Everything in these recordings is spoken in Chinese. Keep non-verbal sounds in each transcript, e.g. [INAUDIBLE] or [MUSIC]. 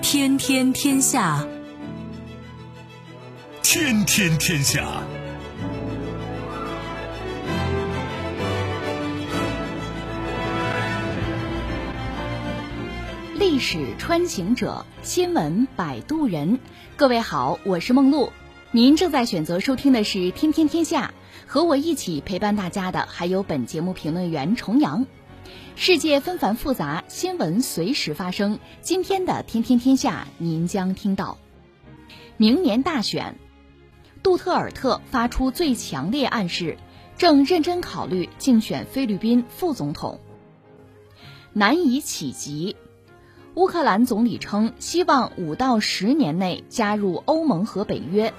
天天天下，天天天下。历史穿行者，新闻摆渡人。各位好，我是梦露。您正在选择收听的是《天天天下》，和我一起陪伴大家的还有本节目评论员重阳。世界纷繁复杂，新闻随时发生。今天的《天天天下》，您将听到：明年大选，杜特尔特发出最强烈暗示，正认真考虑竞选菲律宾副总统。难以企及，乌克兰总理称希望五到十年内加入欧盟和北约。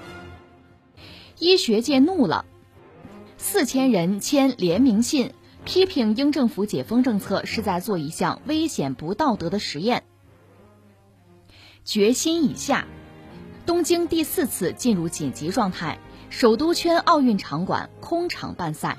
医学界怒了，四千人签联名信。批评英政府解封政策是在做一项危险不道德的实验。决心已下，东京第四次进入紧急状态，首都圈奥运场馆空场办赛。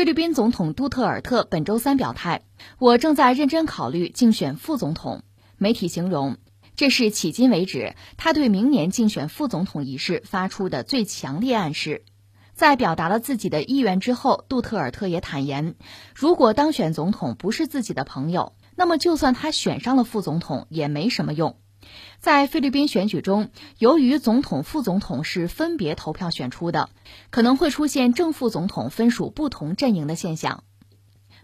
菲律宾总统杜特尔特本周三表态：“我正在认真考虑竞选副总统。”媒体形容这是迄今为止他对明年竞选副总统一事发出的最强烈暗示。在表达了自己的意愿之后，杜特尔特也坦言，如果当选总统不是自己的朋友，那么就算他选上了副总统也没什么用。在菲律宾选举中，由于总统、副总统是分别投票选出的，可能会出现正副总统分属不同阵营的现象。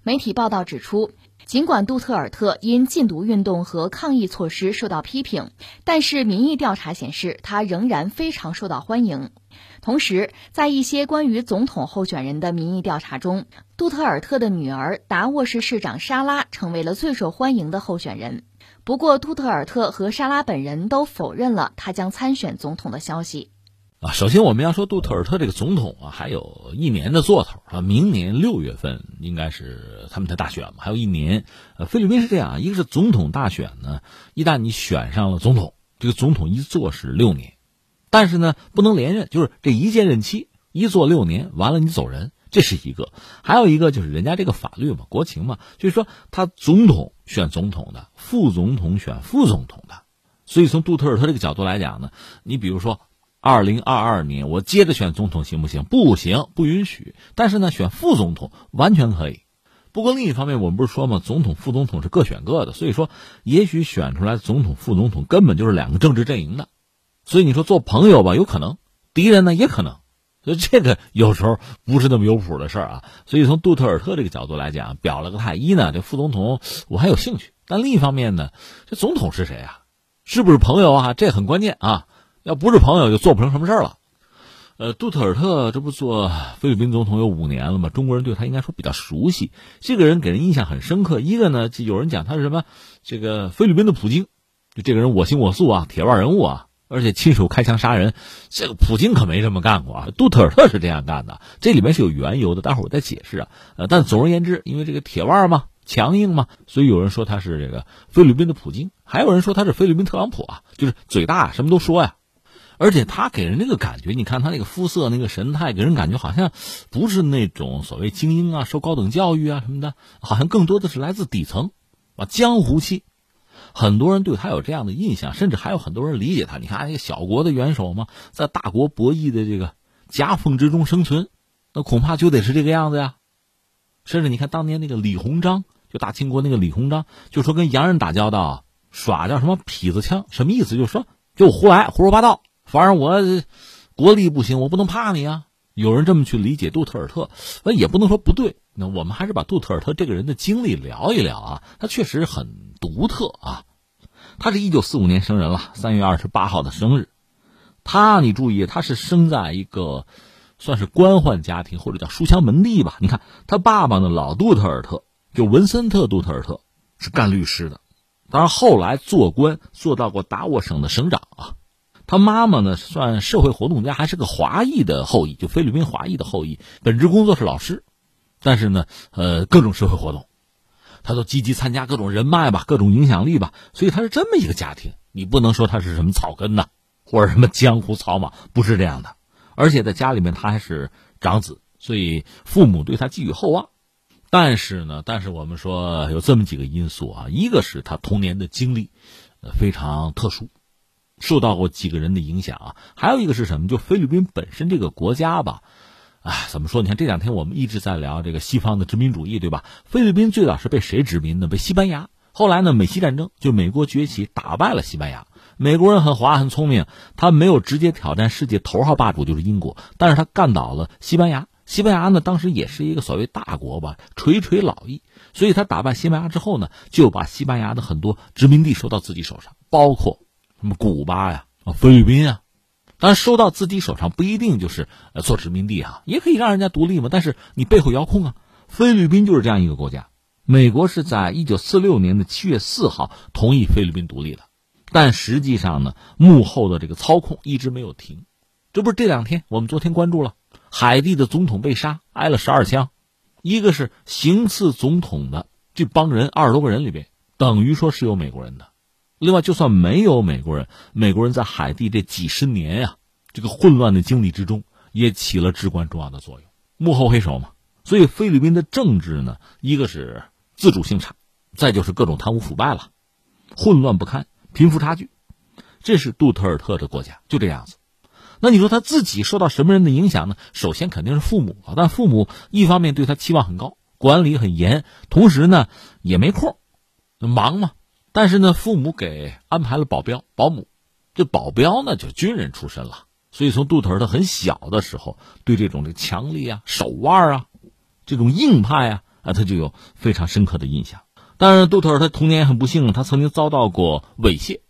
媒体报道指出，尽管杜特尔特因禁毒运动和抗议措施受到批评，但是民意调查显示他仍然非常受到欢迎。同时，在一些关于总统候选人的民意调查中，杜特尔特的女儿达沃市市长莎拉成为了最受欢迎的候选人。不过，杜特尔特和莎拉本人都否认了他将参选总统的消息。啊，首先我们要说杜特尔特这个总统啊，还有一年的做头啊，明年六月份应该是他们的大选嘛，还有一年。呃，菲律宾是这样，一个是总统大选呢，一旦你选上了总统，这个总统一做是六年，但是呢不能连任，就是这一届任期一做六年，完了你走人。这是一个，还有一个就是人家这个法律嘛，国情嘛，就是说他总统选总统的，副总统选副总统的，所以从杜特尔特这个角度来讲呢，你比如说，二零二二年我接着选总统行不行？不行，不允许。但是呢，选副总统完全可以。不过另一方面，我们不是说嘛，总统、副总统是各选各的，所以说也许选出来总统、副总统根本就是两个政治阵营的，所以你说做朋友吧，有可能；敌人呢，也可能。所以这个有时候不是那么有谱的事儿啊。所以从杜特尔特这个角度来讲，表了个态。一呢，这副总统我还有兴趣，但另一方面呢，这总统是谁啊？是不是朋友啊？这很关键啊。要不是朋友，就做不成什么事儿了。呃，杜特尔特这不做菲律宾总统有五年了吗？中国人对他应该说比较熟悉。这个人给人印象很深刻。一个呢，就有人讲他是什么？这个菲律宾的普京，就这个人我行我素啊，铁腕人物啊。而且亲手开枪杀人，这个普京可没这么干过啊！杜特尔特是这样干的，这里面是有缘由的，待会儿我再解释啊。呃，但总而言之，因为这个铁腕嘛，强硬嘛，所以有人说他是这个菲律宾的普京，还有人说他是菲律宾特朗普啊，就是嘴大，什么都说呀。而且他给人那个感觉，你看他那个肤色、那个神态，给人感觉好像不是那种所谓精英啊，受高等教育啊什么的，好像更多的是来自底层，啊，江湖气。很多人对他有这样的印象，甚至还有很多人理解他。你看，那个小国的元首嘛，在大国博弈的这个夹缝之中生存，那恐怕就得是这个样子呀。甚至你看当年那个李鸿章，就大清国那个李鸿章，就说跟洋人打交道，耍叫什么痞子枪，什么意思？就是说就胡来，胡说八道，反正我国力不行，我不能怕你啊。有人这么去理解杜特尔特，那也不能说不对。那我们还是把杜特尔特这个人的经历聊一聊啊，他确实很独特啊。他是一九四五年生人了，三月二十八号的生日。他，你注意，他是生在一个算是官宦家庭或者叫书香门第吧。你看他爸爸呢，老杜特尔特就文森特·杜特尔特是干律师的，当然后来做官做到过达沃省的省长啊。他妈妈呢算社会活动家，还是个华裔的后裔，就菲律宾华裔的后裔，本职工作是老师，但是呢，呃，各种社会活动。他都积极参加各种人脉吧，各种影响力吧，所以他是这么一个家庭。你不能说他是什么草根呐，或者什么江湖草莽，不是这样的。而且在家里面他还是长子，所以父母对他寄予厚望。但是呢，但是我们说有这么几个因素啊，一个是他童年的经历，呃，非常特殊，受到过几个人的影响啊。还有一个是什么？就菲律宾本身这个国家吧。哎，怎么说？你看这两天我们一直在聊这个西方的殖民主义，对吧？菲律宾最早是被谁殖民的？被西班牙。后来呢，美西战争就美国崛起，打败了西班牙。美国人很滑很聪明，他没有直接挑战世界头号霸主就是英国，但是他干倒了西班牙。西班牙呢，当时也是一个所谓大国吧，垂垂老矣。所以他打败西班牙之后呢，就把西班牙的很多殖民地收到自己手上，包括什么古巴呀、菲律宾啊。当然，收到自己手上不一定就是呃做殖民地哈，也可以让人家独立嘛。但是你背后遥控啊，菲律宾就是这样一个国家。美国是在一九四六年的七月四号同意菲律宾独立的，但实际上呢，幕后的这个操控一直没有停。这不是这两天我们昨天关注了，海地的总统被杀，挨了十二枪，一个是行刺总统的这帮人二十多个人里边，等于说是有美国人的。另外，就算没有美国人，美国人在海地这几十年呀，这个混乱的经历之中，也起了至关重要的作用，幕后黑手嘛。所以，菲律宾的政治呢，一个是自主性差，再就是各种贪污腐败了，混乱不堪，贫富差距，这是杜特尔特的国家就这样子。那你说他自己受到什么人的影响呢？首先肯定是父母啊，但父母一方面对他期望很高，管理很严，同时呢也没空，忙嘛。但是呢，父母给安排了保镖、保姆，这保镖呢就军人出身了，所以从杜特尔特很小的时候，对这种这强力啊、手腕啊、这种硬派啊，啊，他就有非常深刻的印象。但是杜特尔特童年也很不幸，他曾经遭到过猥亵，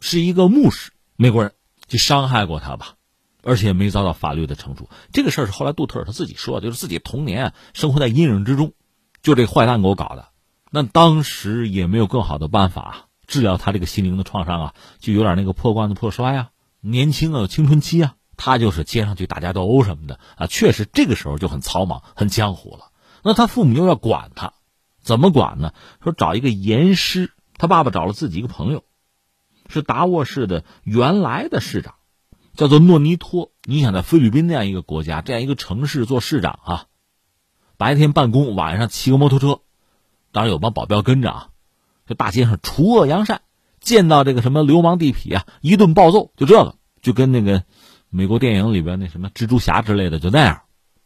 是一个牧师，美国人就伤害过他吧，而且没遭到法律的惩处。这个事儿是后来杜特尔特自己说的，就是自己童年生活在阴影之中，就这坏蛋给我搞的。那当时也没有更好的办法治疗他这个心灵的创伤啊，就有点那个破罐子破摔啊，年轻啊，青春期啊，他就是接上去打架斗殴什么的啊，确实这个时候就很草莽、很江湖了。那他父母又要管他，怎么管呢？说找一个严师，他爸爸找了自己一个朋友，是达沃市的原来的市长，叫做诺尼托。你想在菲律宾那样一个国家、这样一个城市做市长啊，白天办公，晚上骑个摩托车。当然有帮保镖跟着啊，就大街上除恶扬善，见到这个什么流氓地痞啊，一顿暴揍，就这个，就跟那个美国电影里边那什么蜘蛛侠之类的就那样，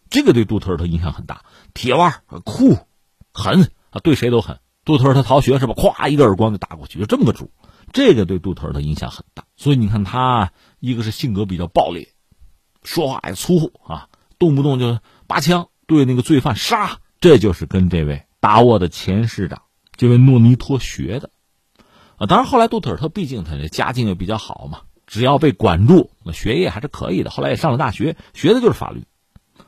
这个对杜特尔特影响很大。铁腕酷狠啊，对谁都狠。杜特尔特逃学是吧？咵一个耳光就打过去，就这么个主。这个对杜特尔特影响很大。所以你看他一个是性格比较暴烈，说话也粗啊，动不动就拔枪对那个罪犯杀，这就是跟这位。达沃的前市长，这位诺尼托学的，啊，当然后来杜特尔特毕竟他这家境又比较好嘛，只要被管住，那学业还是可以的。后来也上了大学，学的就是法律，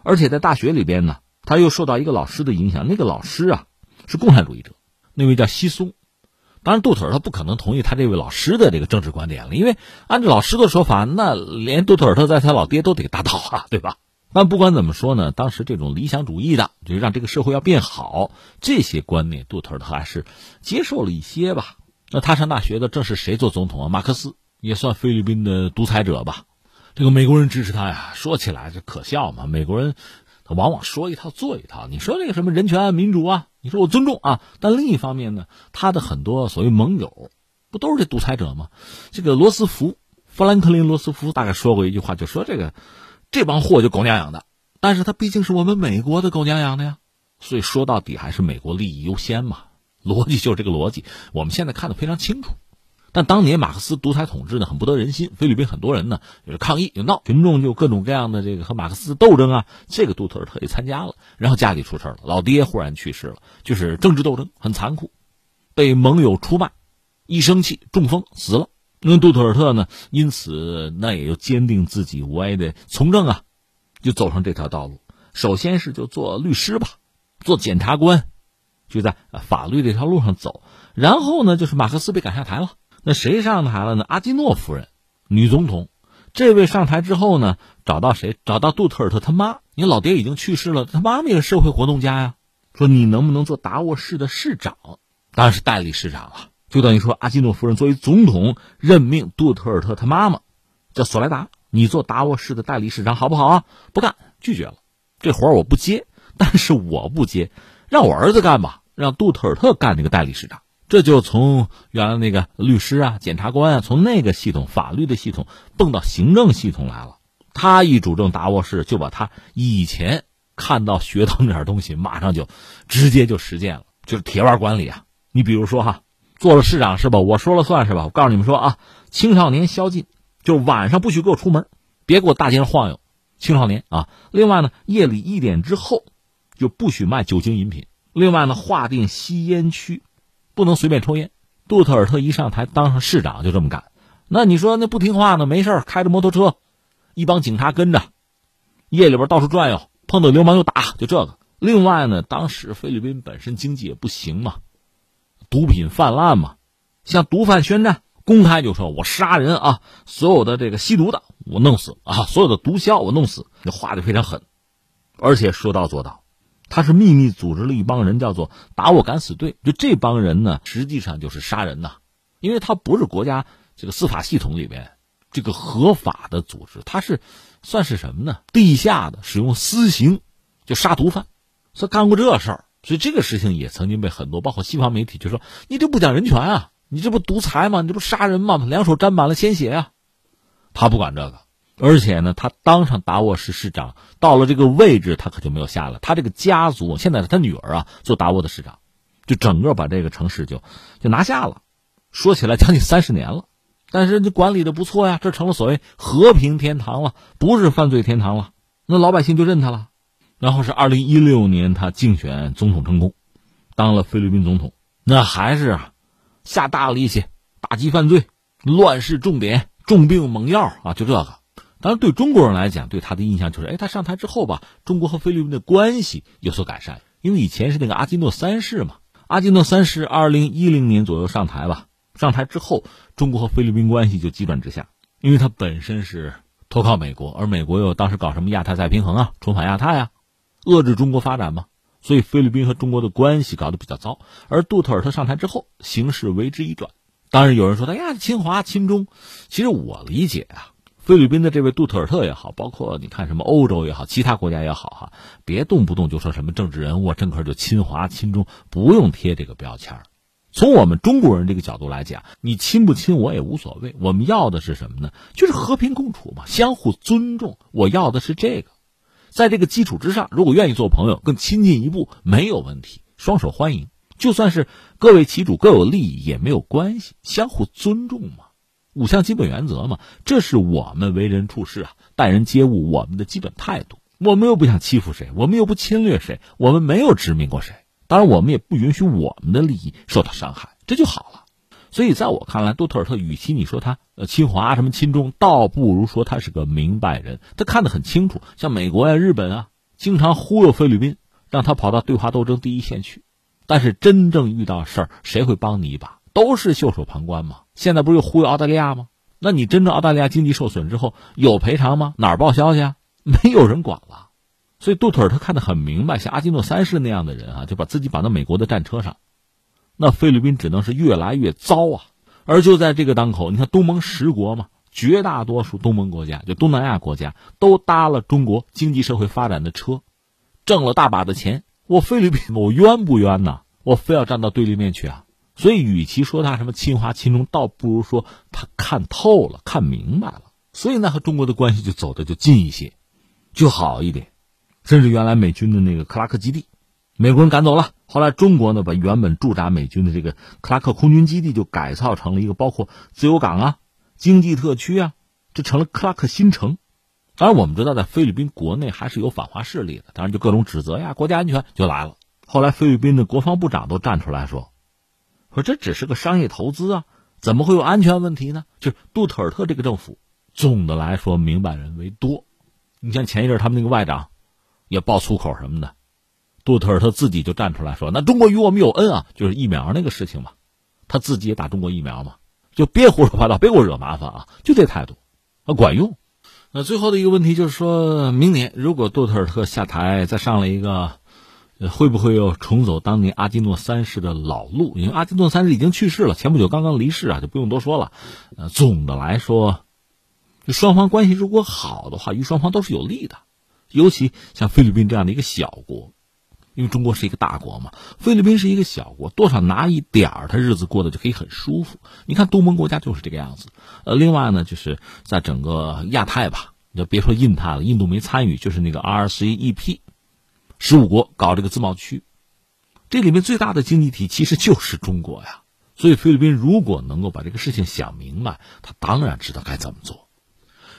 而且在大学里边呢，他又受到一个老师的影响，那个老师啊是共产主义者，那位叫西松。当然，杜特尔特不可能同意他这位老师的这个政治观点了，因为按照老师的说法，那连杜特尔特在他老爹都得打倒啊，对吧？但不管怎么说呢，当时这种理想主义的，就是让这个社会要变好，这些观念，杜特尔特还是接受了一些吧。那他上大学的正是谁做总统啊？马克思也算菲律宾的独裁者吧。这个美国人支持他呀，说起来这可笑嘛。美国人他往往说一套做一套。你说这个什么人权啊民主啊？你说我尊重啊，但另一方面呢，他的很多所谓盟友，不都是这独裁者吗？这个罗斯福，富兰克林·罗斯福大概说过一句话，就说这个。这帮货就狗娘养的，但是他毕竟是我们美国的狗娘养的呀，所以说到底还是美国利益优先嘛，逻辑就是这个逻辑。我们现在看得非常清楚，但当年马克思独裁统治呢，很不得人心。菲律宾很多人呢就是抗议，就闹，群众就各种各样的这个和马克思斗争啊。这个杜特尔特也参加了，然后家里出事了，老爹忽然去世了，就是政治斗争很残酷，被盟友出卖，一生气中风死了。那杜特尔特呢？因此那也就坚定自己，我也得从政啊，就走上这条道路。首先是就做律师吧，做检察官，就在法律这条路上走。然后呢，就是马克思被赶下台了。那谁上台了呢？阿基诺夫人，女总统。这位上台之后呢，找到谁？找到杜特尔特他妈。你老爹已经去世了，他妈也是社会活动家呀。说你能不能做达沃市的市长？当然是代理市长了。就等于说，阿基诺夫人作为总统任命杜特尔特他妈妈，叫索莱达，你做达沃市的代理市长好不好啊？不干，拒绝了。这活我不接，但是我不接，让我儿子干吧，让杜特尔特干这个代理市长。这就从原来那个律师啊、检察官啊，从那个系统法律的系统蹦到行政系统来了。他一主政达沃市，就把他以前看到学到那点东西，马上就直接就实践了，就是铁腕管理啊。你比如说哈。做了市长是吧？我说了算是吧？我告诉你们说啊，青少年宵禁，就是晚上不许给我出门，别给我大街上晃悠。青少年啊，另外呢，夜里一点之后就不许卖酒精饮品。另外呢，划定吸烟区，不能随便抽烟。杜特尔特一上台当上市长就这么干。那你说那不听话呢？没事开着摩托车，一帮警察跟着，夜里边到处转悠，碰到流氓就打，就这个。另外呢，当时菲律宾本身经济也不行嘛。毒品泛滥嘛，向毒贩宣战，公开就说我杀人啊，所有的这个吸毒的我弄死啊，所有的毒枭我弄死，这话就非常狠，而且说到做到。他是秘密组织了一帮人，叫做打我敢死队。就这帮人呢，实际上就是杀人呐，因为他不是国家这个司法系统里边这个合法的组织，他是算是什么呢？地下的使用私刑就杀毒贩，他干过这事儿。所以这个事情也曾经被很多，包括西方媒体就说：“你这不讲人权啊！你这不独裁吗？你这不杀人吗？两手沾满了鲜血啊！”他不管这个，而且呢，他当上达沃市市长，到了这个位置，他可就没有下来。他这个家族现在是他女儿啊，做达沃的市长，就整个把这个城市就就拿下了。说起来将近三十年了，但是你管理的不错呀，这成了所谓和平天堂了，不是犯罪天堂了。那老百姓就认他了。然后是二零一六年，他竞选总统成功，当了菲律宾总统。那还是啊，下大力气打击犯罪，乱世重点重病猛药啊，就这个。当然，对中国人来讲，对他的印象就是，哎，他上台之后吧，中国和菲律宾的关系有所改善。因为以前是那个阿基诺三世嘛，阿基诺三世二零一零年左右上台吧，上台之后，中国和菲律宾关系就急转直下，因为他本身是投靠美国，而美国又当时搞什么亚太再平衡啊，重返亚太啊。遏制中国发展嘛，所以菲律宾和中国的关系搞得比较糟。而杜特尔特上台之后，形势为之一转。当然有人说：“哎呀，亲华亲中。”其实我理解啊，菲律宾的这位杜特尔特也好，包括你看什么欧洲也好，其他国家也好，哈，别动不动就说什么政治人物、政客就亲华亲中，不用贴这个标签从我们中国人这个角度来讲，你亲不亲我也无所谓。我们要的是什么呢？就是和平共处嘛，相互尊重。我要的是这个。在这个基础之上，如果愿意做朋友，更亲近一步没有问题，双手欢迎。就算是各为其主，各有利益也没有关系，相互尊重嘛，五项基本原则嘛，这是我们为人处事啊，待人接物我们的基本态度。我们又不想欺负谁，我们又不侵略谁，我们没有殖民过谁，当然我们也不允许我们的利益受到伤害，这就好了。所以，在我看来，杜特尔特与其你说他呃亲华什么亲中，倒不如说他是个明白人。他看得很清楚，像美国呀、日本啊，经常忽悠菲律宾，让他跑到对华斗争第一线去。但是真正遇到事儿，谁会帮你一把？都是袖手旁观嘛。现在不是又忽悠澳大利亚吗？那你真正澳大利亚经济受损之后有赔偿吗？哪儿报销去啊？没有人管了。所以杜特尔特看得很明白，像阿基诺三世那样的人啊，就把自己绑到美国的战车上。那菲律宾只能是越来越糟啊！而就在这个当口，你看东盟十国嘛，绝大多数东盟国家，就东南亚国家，都搭了中国经济社会发展的车，挣了大把的钱。我菲律宾，我冤不冤呐？我非要站到对立面去啊！所以，与其说他什么亲华亲中，倒不如说他看透了，看明白了。所以，那和中国的关系就走的就近一些，就好一点。甚至原来美军的那个克拉克基地。美国人赶走了，后来中国呢把原本驻扎美军的这个克拉克空军基地就改造成了一个包括自由港啊、经济特区啊，这成了克拉克新城。当然我们知道，在菲律宾国内还是有反华势力的，当然就各种指责呀，国家安全就来了。后来菲律宾的国防部长都站出来说：“说这只是个商业投资啊，怎么会有安全问题呢？就是杜特尔特这个政府，总的来说明白人为多。你像前一阵他们那个外长也爆粗口什么的，杜特尔特自己就站出来说：“那中国与我们有恩啊，就是疫苗那个事情嘛，他自己也打中国疫苗嘛，就别胡说八道，别给我惹麻烦啊，就这态度，啊管用。”那最后的一个问题就是说，明年如果杜特尔特下台，再上了一个，会不会又重走当年阿基诺三世的老路？因为阿基诺三世已经去世了，前不久刚刚离世啊，就不用多说了。呃，总的来说，就双方关系如果好的话，与双方都是有利的。尤其像菲律宾这样的一个小国，因为中国是一个大国嘛，菲律宾是一个小国，多少拿一点儿，他日子过得就可以很舒服。你看东盟国家就是这个样子。呃，另外呢，就是在整个亚太吧，你就别说印太了，印度没参与，就是那个 RCEP，十五国搞这个自贸区，这里面最大的经济体其实就是中国呀。所以菲律宾如果能够把这个事情想明白，他当然知道该怎么做。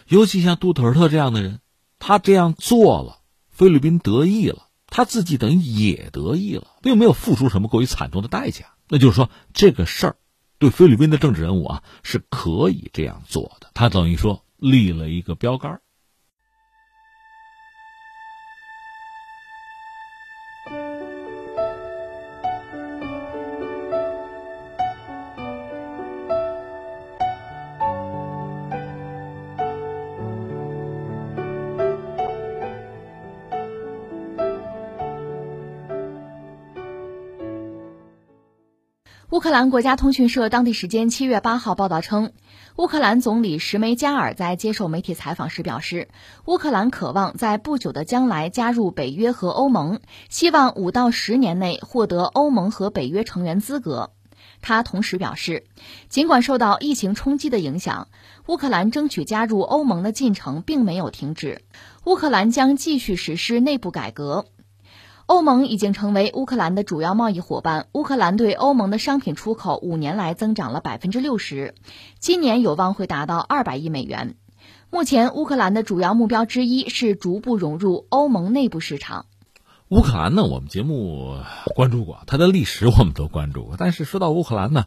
尤其像杜特尔特这样的人，他这样做了，菲律宾得意了，他自己等于也得意了，并没有付出什么过于惨重的代价。那就是说，这个事儿。对菲律宾的政治人物啊，是可以这样做的。他等于说立了一个标杆。克兰国家通讯社当地时间七月八号报道称，乌克兰总理什梅加尔在接受媒体采访时表示，乌克兰渴望在不久的将来加入北约和欧盟，希望五到十年内获得欧盟和北约成员资格。他同时表示，尽管受到疫情冲击的影响，乌克兰争取加入欧盟的进程并没有停止，乌克兰将继续实施内部改革。欧盟已经成为乌克兰的主要贸易伙伴。乌克兰对欧盟的商品出口五年来增长了百分之六十，今年有望会达到二百亿美元。目前，乌克兰的主要目标之一是逐步融入欧盟内部市场。乌克兰呢，我们节目关注过，它的历史我们都关注过。但是说到乌克兰呢？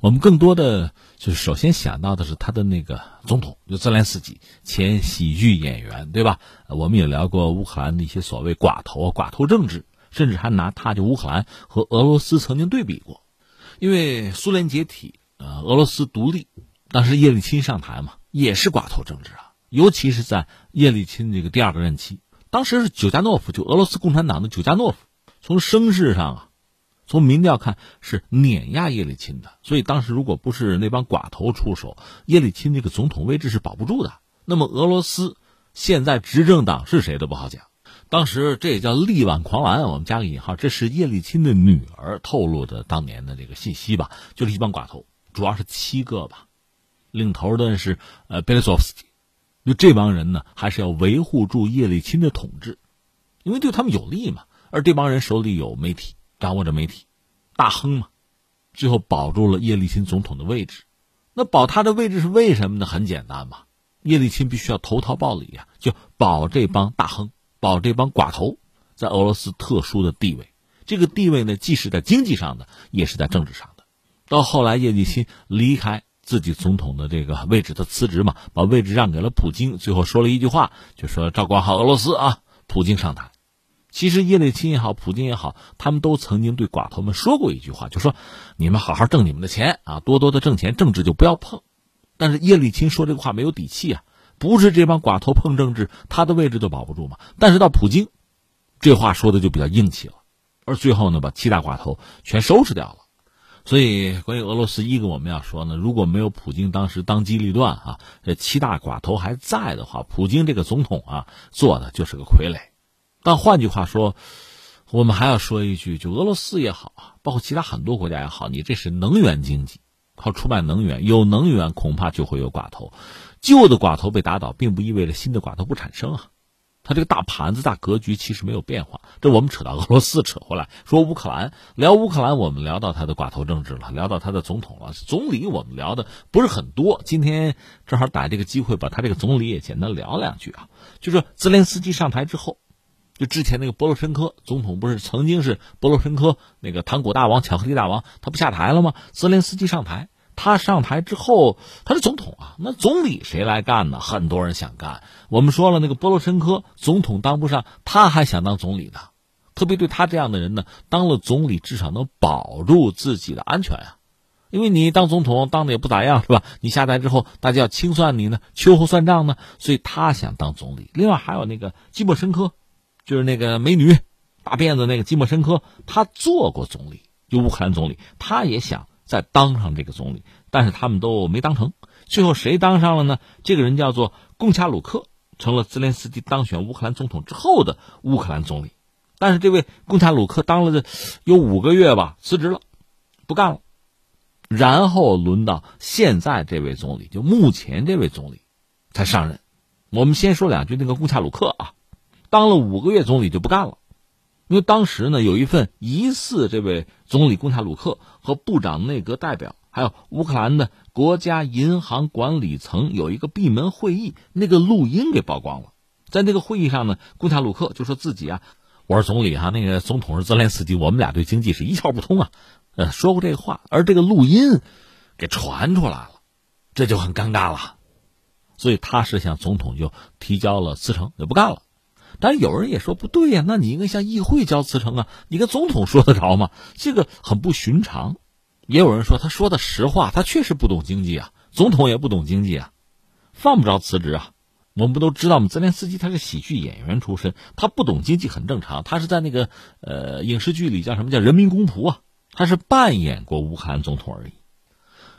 我们更多的就是首先想到的是他的那个总统，就泽连斯基，前喜剧演员，对吧？我们也聊过乌克兰的一些所谓寡头、寡头政治，甚至还拿他就乌克兰和俄罗斯曾经对比过。因为苏联解体，呃，俄罗斯独立，当时叶利钦上台嘛，也是寡头政治啊。尤其是在叶利钦这个第二个任期，当时是久加诺夫，就俄罗斯共产党的久加诺夫，从声势上啊。从民调看是碾压叶利钦的，所以当时如果不是那帮寡头出手，叶利钦这个总统位置是保不住的。那么俄罗斯现在执政党是谁都不好讲。当时这也叫力挽狂澜，我们加个引号，这是叶利钦的女儿透露的当年的这个信息吧，就是一帮寡头，主要是七个吧，领头的是呃贝列索夫斯基，就这帮人呢还是要维护住叶利钦的统治，因为对他们有利嘛，而这帮人手里有媒体。掌握着媒体，大亨嘛，最后保住了叶利钦总统的位置。那保他的位置是为什么呢？很简单嘛，叶利钦必须要投桃报李呀，就保这帮大亨，保这帮寡头在俄罗斯特殊的地位。这个地位呢，既是在经济上的，也是在政治上的。到后来，叶利钦离开自己总统的这个位置，他辞职嘛，把位置让给了普京。最后说了一句话，就说照管好俄罗斯啊。普京上台。其实叶利钦也好，普京也好，他们都曾经对寡头们说过一句话，就说：“你们好好挣你们的钱啊，多多的挣钱，政治就不要碰。”但是叶利钦说这个话没有底气啊，不是这帮寡头碰政治，他的位置都保不住嘛。但是到普京，这话说的就比较硬气了，而最后呢，把七大寡头全收拾掉了。所以关于俄罗斯，一个我们要说呢，如果没有普京当时当机立断啊，这七大寡头还在的话，普京这个总统啊，做的就是个傀儡。但换句话说，我们还要说一句，就俄罗斯也好啊，包括其他很多国家也好，你这是能源经济，靠出卖能源，有能源恐怕就会有寡头，旧的寡头被打倒，并不意味着新的寡头不产生啊。他这个大盘子、大格局其实没有变化。这我们扯到俄罗斯，扯回来说乌克兰，聊乌克兰，我们聊到他的寡头政治了，聊到他的总统了，总理我们聊的不是很多。今天正好逮这个机会，把他这个总理也简单聊两句啊，就是泽连斯基上台之后。就之前那个波罗申科总统不是曾经是波罗申科那个糖果大王、巧克力大王，他不下台了吗？泽连斯基上台，他上台之后他是总统啊，那总理谁来干呢？很多人想干。我们说了，那个波罗申科总统当不上，他还想当总理呢。特别对他这样的人呢，当了总理至少能保住自己的安全啊。因为你当总统当的也不咋样，是吧？你下台之后，大家要清算你呢，秋后算账呢，所以他想当总理。另外还有那个基莫申科，就是那个美女，大辫子那个基莫申科，他做过总理，就乌克兰总理，他也想再当上这个总理，但是他们都没当成。最后谁当上了呢？这个人叫做贡恰鲁克，成了泽连斯基当选乌克兰总统之后的乌克兰总理。但是这位贡恰鲁克当了这有五个月吧，辞职了，不干了。然后轮到现在这位总理，就目前这位总理才上任。我们先说两句那个贡恰鲁克啊，当了五个月总理就不干了，因为当时呢有一份疑似这位总理贡恰鲁克和部长内阁代表，还有乌克兰的国家银行管理层有一个闭门会议，那个录音给曝光了。在那个会议上呢，贡恰鲁克就说自己啊，我是总理哈，那个总统是泽连斯基，我们俩对经济是一窍不通啊。呃，说过这个话，而这个录音给传出来了，这就很尴尬了。所以他是向总统就提交了辞呈，就不干了。但有人也说不对呀，那你应该向议会交辞呈啊，你跟总统说得着吗？这个很不寻常。也有人说他说的实话，他确实不懂经济啊，总统也不懂经济啊，犯不着辞职啊。我们不都知道吗？泽连斯基他是喜剧演员出身，他不懂经济很正常。他是在那个呃影视剧里叫什么叫人民公仆啊。他是扮演过乌克兰总统而已，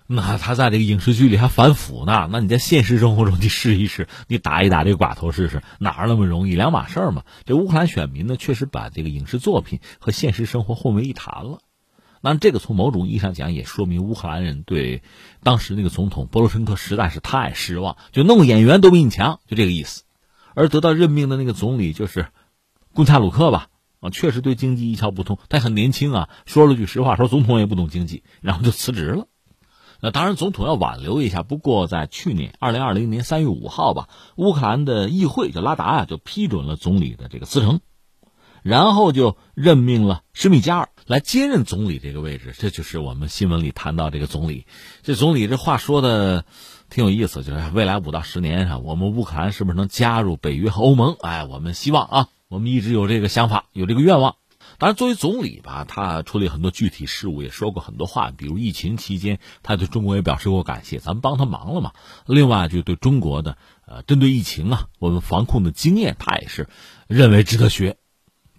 那他在这个影视剧里还反腐呢。那你在现实生活中你试一试，你打一打这个寡头试试，哪儿那么容易？两码事儿嘛。这乌克兰选民呢，确实把这个影视作品和现实生活混为一谈了。那这个从某种意义上讲，也说明乌克兰人对当时那个总统波罗申科实在是太失望，就弄演员都比你强，就这个意思。而得到任命的那个总理就是贡恰鲁克吧。啊，确实对经济一窍不通，他很年轻啊，说了句实话，说总统也不懂经济，然后就辞职了。那当然，总统要挽留一下。不过在去年二零二零年三月五号吧，乌克兰的议会就拉达啊，就批准了总理的这个辞呈，然后就任命了施米加尔来接任总理这个位置。这就是我们新闻里谈到这个总理。这总理这话说的挺有意思，就是未来五到十年啊，我们乌克兰是不是能加入北约和欧盟？哎，我们希望啊。我们一直有这个想法，有这个愿望。当然，作为总理吧，他处理很多具体事务，也说过很多话。比如疫情期间，他对中国也表示过感谢，咱们帮他忙了嘛。另外，就对中国的呃，针对疫情啊，我们防控的经验，他也是认为值得学。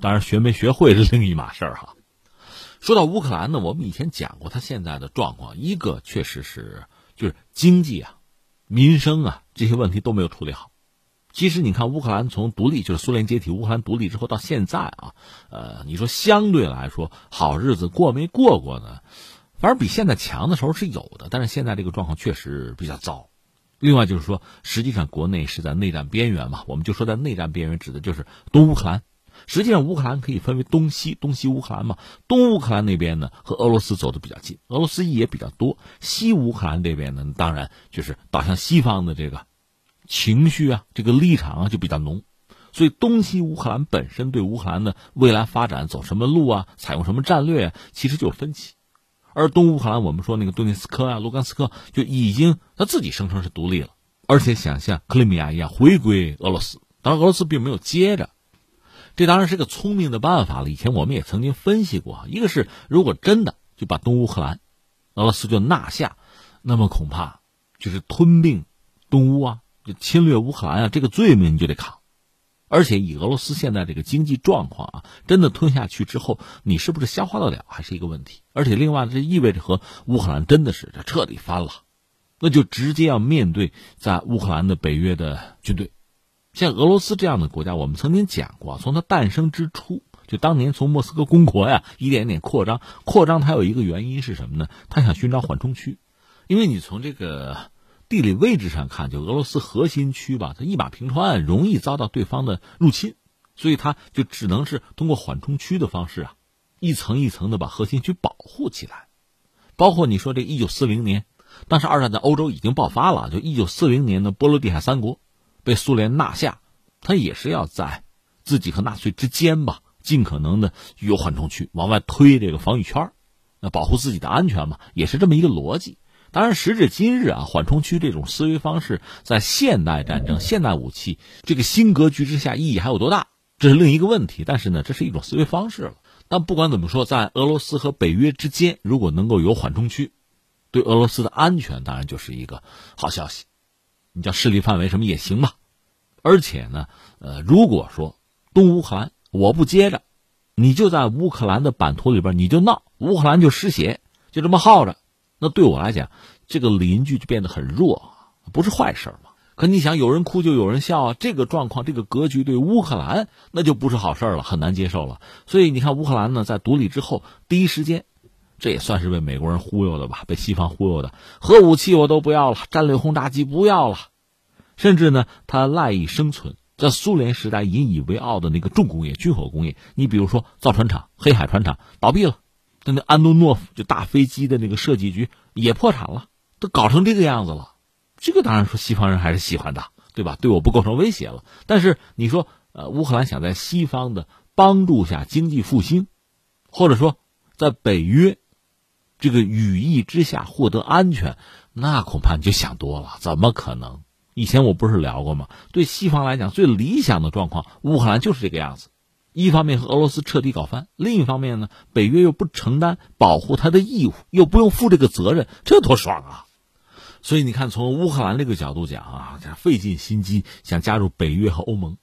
当然，学没学会是另一码事儿哈。[LAUGHS] 说到乌克兰呢，我们以前讲过他现在的状况，一个确实是就是经济啊、民生啊这些问题都没有处理好。其实你看，乌克兰从独立就是苏联解体，乌克兰独立之后到现在啊，呃，你说相对来说好日子过没过过呢？反正比现在强的时候是有的，但是现在这个状况确实比较糟。另外就是说，实际上国内是在内战边缘嘛，我们就说在内战边缘，指的就是东乌克兰。实际上乌克兰可以分为东西，东西乌克兰嘛，东乌克兰那边呢和俄罗斯走的比较近，俄罗斯也比较多；西乌克兰这边呢，当然就是倒向西方的这个。情绪啊，这个立场啊就比较浓，所以东西乌克兰本身对乌克兰的未来发展走什么路啊，采用什么战略啊，其实就有分歧。而东乌克兰，我们说那个顿涅斯克啊、卢甘斯克就已经他自己声称是独立了，而且想像克里米亚一样回归俄罗斯。当然，俄罗斯并没有接着，这当然是个聪明的办法了。以前我们也曾经分析过，一个是如果真的就把东乌克兰，俄罗斯就纳下，那么恐怕就是吞并东乌啊。侵略乌克兰啊，这个罪名你就得扛，而且以俄罗斯现在这个经济状况啊，真的吞下去之后，你是不是消化得了，还是一个问题。而且另外，这意味着和乌克兰真的是这彻底翻了，那就直接要面对在乌克兰的北约的军队。像俄罗斯这样的国家，我们曾经讲过，从它诞生之初，就当年从莫斯科公国呀，一点点扩张，扩张它有一个原因是什么呢？它想寻找缓冲区，因为你从这个。地理位置上看，就俄罗斯核心区吧，它一马平川，容易遭到对方的入侵，所以它就只能是通过缓冲区的方式啊，一层一层的把核心区保护起来。包括你说这一九四零年，当时二战在欧洲已经爆发了，就一九四零年的波罗的海三国被苏联纳下，它也是要在自己和纳粹之间吧，尽可能的有缓冲区，往外推这个防御圈，那保护自己的安全嘛，也是这么一个逻辑。当然，时至今日啊，缓冲区这种思维方式在现代战争、现代武器这个新格局之下，意义还有多大？这是另一个问题。但是呢，这是一种思维方式了。但不管怎么说，在俄罗斯和北约之间，如果能够有缓冲区，对俄罗斯的安全当然就是一个好消息。你叫势力范围什么也行吧。而且呢，呃，如果说东乌克兰我不接着，你就在乌克兰的版图里边你就闹，乌克兰就失血，就这么耗着。那对我来讲，这个邻居就变得很弱，不是坏事嘛。可你想，有人哭就有人笑啊，这个状况，这个格局对乌克兰那就不是好事了，很难接受了。所以你看，乌克兰呢在独立之后第一时间，这也算是被美国人忽悠的吧，被西方忽悠的，核武器我都不要了，战略轰炸机不要了，甚至呢他赖以生存，在苏联时代引以为傲的那个重工业、军火工业，你比如说造船厂黑海船厂倒闭了。那安东诺夫就大飞机的那个设计局也破产了，都搞成这个样子了，这个当然说西方人还是喜欢的，对吧？对我不构成威胁了。但是你说，呃，乌克兰想在西方的帮助下经济复兴，或者说在北约这个羽翼之下获得安全，那恐怕你就想多了，怎么可能？以前我不是聊过吗？对西方来讲，最理想的状况，乌克兰就是这个样子。一方面和俄罗斯彻底搞翻，另一方面呢，北约又不承担保护他的义务，又不用负这个责任，这多爽啊！所以你看，从乌克兰这个角度讲啊，费尽心机想加入北约和欧盟，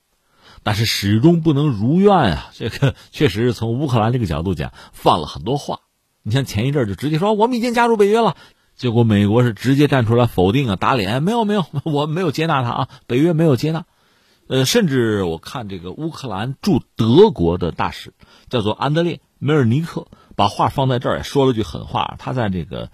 但是始终不能如愿啊。这个 [LAUGHS] 确实是从乌克兰这个角度讲放了很多话。你像前一阵就直接说我们已经加入北约了，结果美国是直接站出来否定啊，打脸，没有没有，[LAUGHS] 我没有接纳他啊，北约没有接纳。呃，甚至我看这个乌克兰驻德国的大使叫做安德烈梅尔尼克，把话放在这儿也说了句狠话。他在这个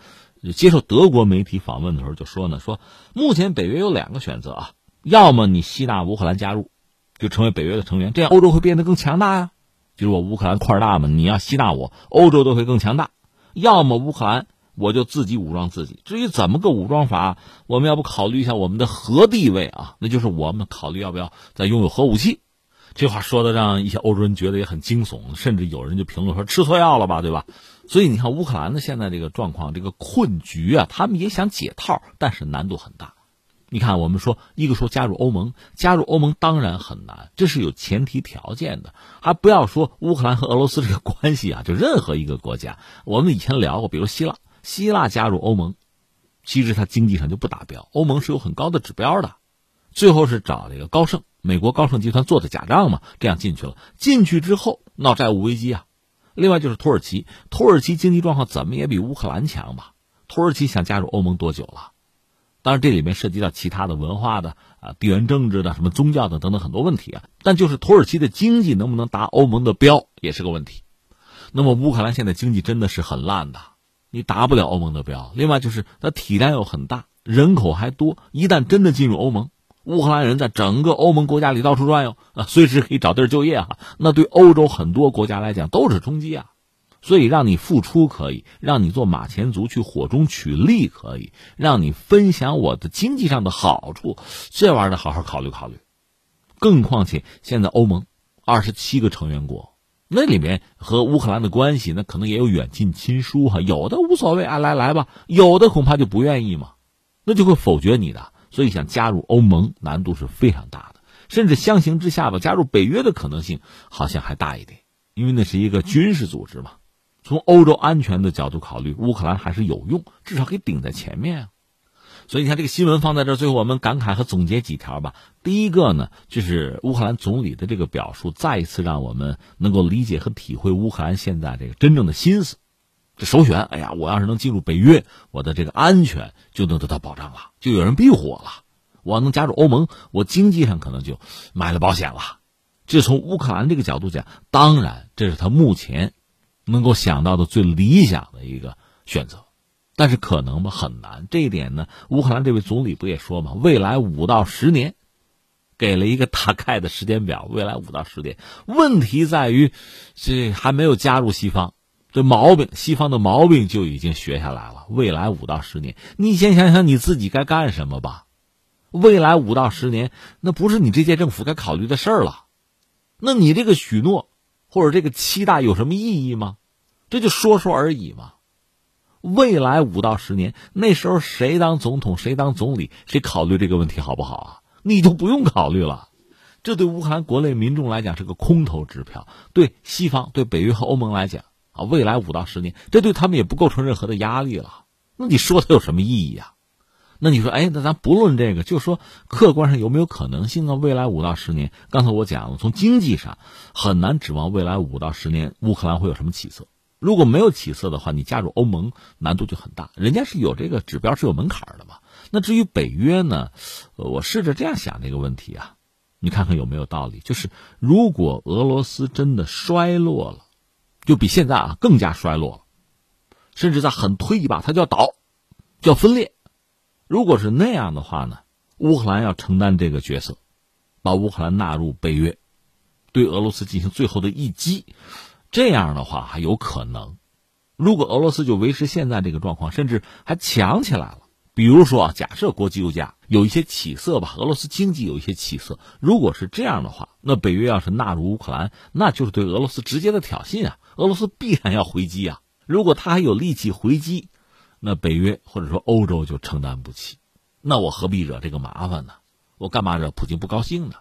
接受德国媒体访问的时候就说呢，说目前北约有两个选择啊，要么你吸纳乌克兰加入，就成为北约的成员，这样欧洲会变得更强大呀。就是我乌克兰块大嘛，你要吸纳我，欧洲都会更强大。要么乌克兰。我就自己武装自己。至于怎么个武装法，我们要不考虑一下我们的核地位啊？那就是我们考虑要不要再拥有核武器。这话说的让一些欧洲人觉得也很惊悚，甚至有人就评论说吃错药了吧，对吧？所以你看乌克兰的现在这个状况，这个困局啊，他们也想解套，但是难度很大。你看，我们说一个说加入欧盟，加入欧盟当然很难，这是有前提条件的。还不要说乌克兰和俄罗斯这个关系啊，就任何一个国家，我们以前聊过，比如希腊。希腊加入欧盟，其实它经济上就不达标。欧盟是有很高的指标的，最后是找这个高盛，美国高盛集团做的假账嘛，这样进去了。进去之后闹债务危机啊。另外就是土耳其，土耳其经济状况怎么也比乌克兰强吧？土耳其想加入欧盟多久了？当然这里面涉及到其他的文化的啊、地缘政治的、什么宗教的等等很多问题啊。但就是土耳其的经济能不能达欧盟的标也是个问题。那么乌克兰现在经济真的是很烂的。你达不了欧盟的标，另外就是它体量又很大，人口还多。一旦真的进入欧盟，乌克兰人在整个欧盟国家里到处转悠啊，随时可以找地儿就业哈。那对欧洲很多国家来讲都是冲击啊。所以让你付出可以，让你做马前卒去火中取栗可以，让你分享我的经济上的好处，这玩意儿得好好考虑考虑。更况且现在欧盟二十七个成员国。那里面和乌克兰的关系，那可能也有远近亲疏哈，有的无所谓啊，来来吧，有的恐怕就不愿意嘛，那就会否决你的。所以想加入欧盟难度是非常大的，甚至相形之下吧，加入北约的可能性好像还大一点，因为那是一个军事组织嘛。从欧洲安全的角度考虑，乌克兰还是有用，至少可以顶在前面啊。所以你看这个新闻放在这，最后我们感慨和总结几条吧。第一个呢，就是乌克兰总理的这个表述，再一次让我们能够理解和体会乌克兰现在这个真正的心思。这首选，哎呀，我要是能进入北约，我的这个安全就能得到保障了，就有人庇护我了。我要能加入欧盟，我经济上可能就买了保险了。这从乌克兰这个角度讲，当然这是他目前能够想到的最理想的一个选择。但是可能吗？很难。这一点呢，乌克兰这位总理不也说吗？未来五到十年，给了一个大概的时间表。未来五到十年，问题在于，这还没有加入西方，这毛病，西方的毛病就已经学下来了。未来五到十年，你先想想你自己该干什么吧。未来五到十年，那不是你这届政府该考虑的事儿了。那你这个许诺或者这个期待有什么意义吗？这就说说而已嘛。未来五到十年，那时候谁当总统，谁当总理，谁考虑这个问题好不好啊？你就不用考虑了。这对乌克兰国内民众来讲是个空头支票，对西方、对北约和欧盟来讲啊，未来五到十年，这对他们也不构成任何的压力了。那你说它有什么意义啊？那你说，哎，那咱不论这个，就说客观上有没有可能性啊？未来五到十年，刚才我讲了，从经济上很难指望未来五到十年乌克兰会有什么起色。如果没有起色的话，你加入欧盟难度就很大，人家是有这个指标是有门槛的嘛。那至于北约呢，我试着这样想这个问题啊，你看看有没有道理？就是如果俄罗斯真的衰落了，就比现在啊更加衰落了，甚至再狠推一把，它就要倒，就要分裂。如果是那样的话呢，乌克兰要承担这个角色，把乌克兰纳入北约，对俄罗斯进行最后的一击，这样的话还有可能。如果俄罗斯就维持现在这个状况，甚至还强起来了，比如说啊，假设国际油价有一些起色吧，俄罗斯经济有一些起色，如果是这样的话，那北约要是纳入乌克兰，那就是对俄罗斯直接的挑衅啊，俄罗斯必然要回击啊。如果他还有力气回击。那北约或者说欧洲就承担不起，那我何必惹这个麻烦呢？我干嘛惹普京不高兴呢？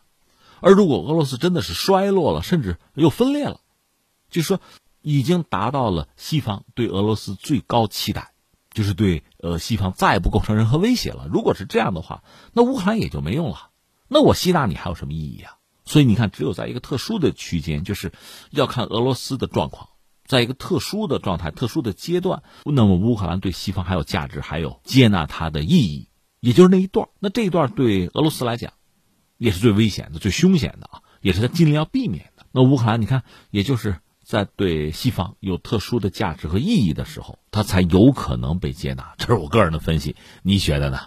而如果俄罗斯真的是衰落了，甚至又分裂了，就说已经达到了西方对俄罗斯最高期待，就是对呃西方再也不构成任何威胁了。如果是这样的话，那乌克兰也就没用了。那我吸纳你还有什么意义啊？所以你看，只有在一个特殊的区间，就是要看俄罗斯的状况。在一个特殊的状态、特殊的阶段，那么乌克兰对西方还有价值，还有接纳它的意义，也就是那一段。那这一段对俄罗斯来讲，也是最危险的、最凶险的啊，也是他尽量要避免的。那乌克兰，你看，也就是在对西方有特殊的价值和意义的时候，他才有可能被接纳。这是我个人的分析，你觉得呢？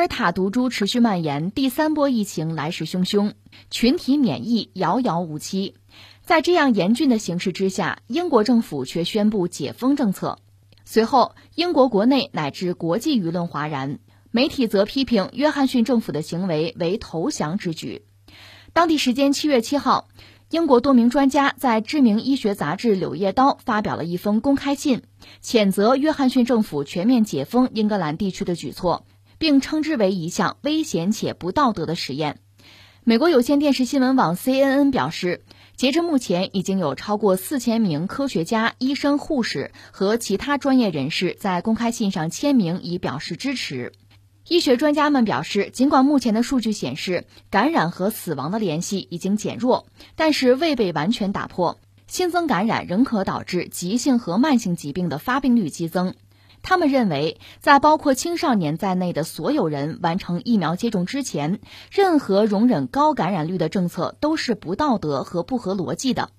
尔塔毒株持续蔓延，第三波疫情来势汹汹，群体免疫遥遥无期。在这样严峻的形势之下，英国政府却宣布解封政策。随后，英国国内乃至国际舆论哗然，媒体则批评约翰逊政府的行为为投降之举。当地时间七月七号，英国多名专家在知名医学杂志《柳叶刀》发表了一封公开信，谴责约翰逊政府全面解封英格兰地区的举措。并称之为一项危险且不道德的实验。美国有线电视新闻网 CNN 表示，截至目前，已经有超过四千名科学家、医生、护士和其他专业人士在公开信上签名，以表示支持。医学专家们表示，尽管目前的数据显示感染和死亡的联系已经减弱，但是未被完全打破，新增感染仍可导致急性和慢性疾病的发病率激增。他们认为，在包括青少年在内的所有人完成疫苗接种之前，任何容忍高感染率的政策都是不道德和不合逻辑的。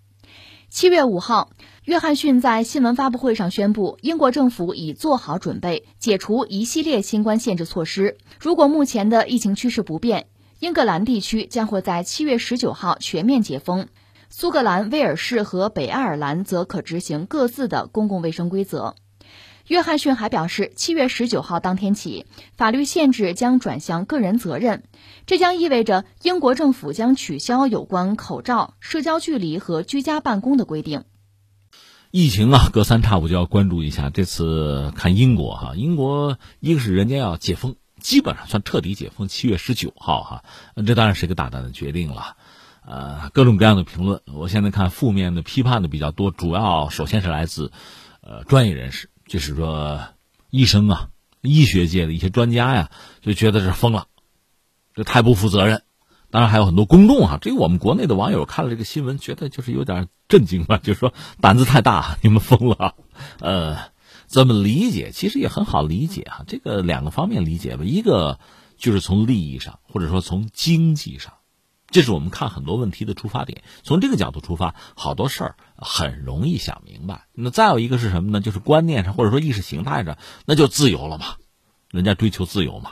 七月五号，约翰逊在新闻发布会上宣布，英国政府已做好准备解除一系列新冠限制措施。如果目前的疫情趋势不变，英格兰地区将会在七月十九号全面解封，苏格兰、威尔士和北爱尔兰则可执行各自的公共卫生规则。约翰逊还表示，七月十九号当天起，法律限制将转向个人责任，这将意味着英国政府将取消有关口罩、社交距离和居家办公的规定。疫情啊，隔三差五就要关注一下。这次看英国哈，英国一个是人家要解封，基本上算彻底解封，七月十九号哈，这当然是一个大胆的决定了。呃，各种各样的评论，我现在看负面的、批判的比较多，主要首先是来自呃专业人士。就是说，医生啊，医学界的一些专家呀，就觉得是疯了，这太不负责任。当然还有很多公众啊，这个我们国内的网友看了这个新闻，觉得就是有点震惊吧，就是说胆子太大，你们疯了。呃，怎么理解？其实也很好理解啊，这个两个方面理解吧。一个就是从利益上，或者说从经济上。这是我们看很多问题的出发点。从这个角度出发，好多事儿很容易想明白。那再有一个是什么呢？就是观念上或者说意识形态上，那就自由了嘛。人家追求自由嘛。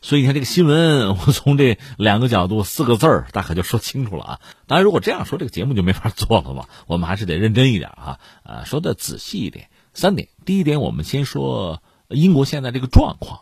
所以你看这个新闻，我从这两个角度、四个字儿，大概就说清楚了啊。当然，如果这样说，这个节目就没法做了嘛。我们还是得认真一点啊，呃，说的仔细一点。三点，第一点，我们先说英国现在这个状况。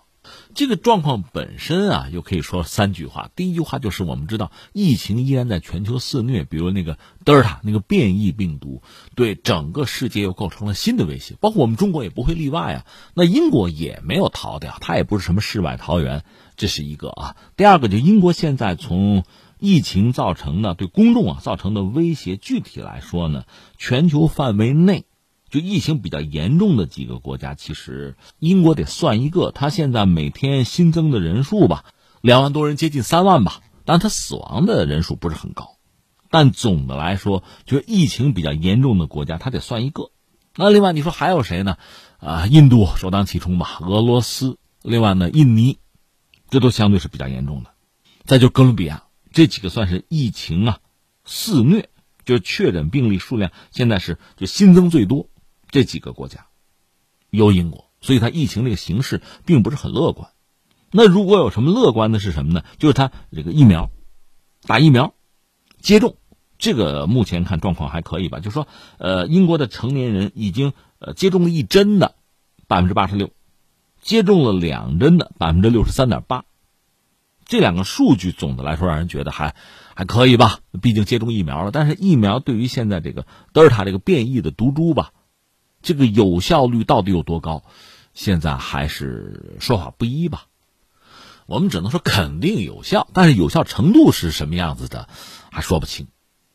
这个状况本身啊，又可以说三句话。第一句话就是，我们知道疫情依然在全球肆虐，比如那个德尔塔那个变异病毒，对整个世界又构成了新的威胁，包括我们中国也不会例外啊。那英国也没有逃掉，它也不是什么世外桃源，这是一个啊。第二个，就英国现在从疫情造成的对公众啊造成的威胁，具体来说呢，全球范围内。就疫情比较严重的几个国家，其实英国得算一个，它现在每天新增的人数吧，两万多人，接近三万吧，但它死亡的人数不是很高。但总的来说，就疫情比较严重的国家，它得算一个。那另外你说还有谁呢？啊，印度首当其冲吧，俄罗斯，另外呢，印尼，这都相对是比较严重的。再就哥伦比亚，这几个算是疫情啊肆虐，就是确诊病例数量现在是就新增最多。这几个国家有英国，所以它疫情这个形势并不是很乐观。那如果有什么乐观的是什么呢？就是它这个疫苗，打疫苗接种，这个目前看状况还可以吧？就说呃，英国的成年人已经呃接种了一针的百分之八十六，接种了两针的百分之六十三点八，这两个数据总的来说让人觉得还还可以吧？毕竟接种疫苗了，但是疫苗对于现在这个德尔塔这个变异的毒株吧。这个有效率到底有多高？现在还是说法不一吧。我们只能说肯定有效，但是有效程度是什么样子的，还说不清。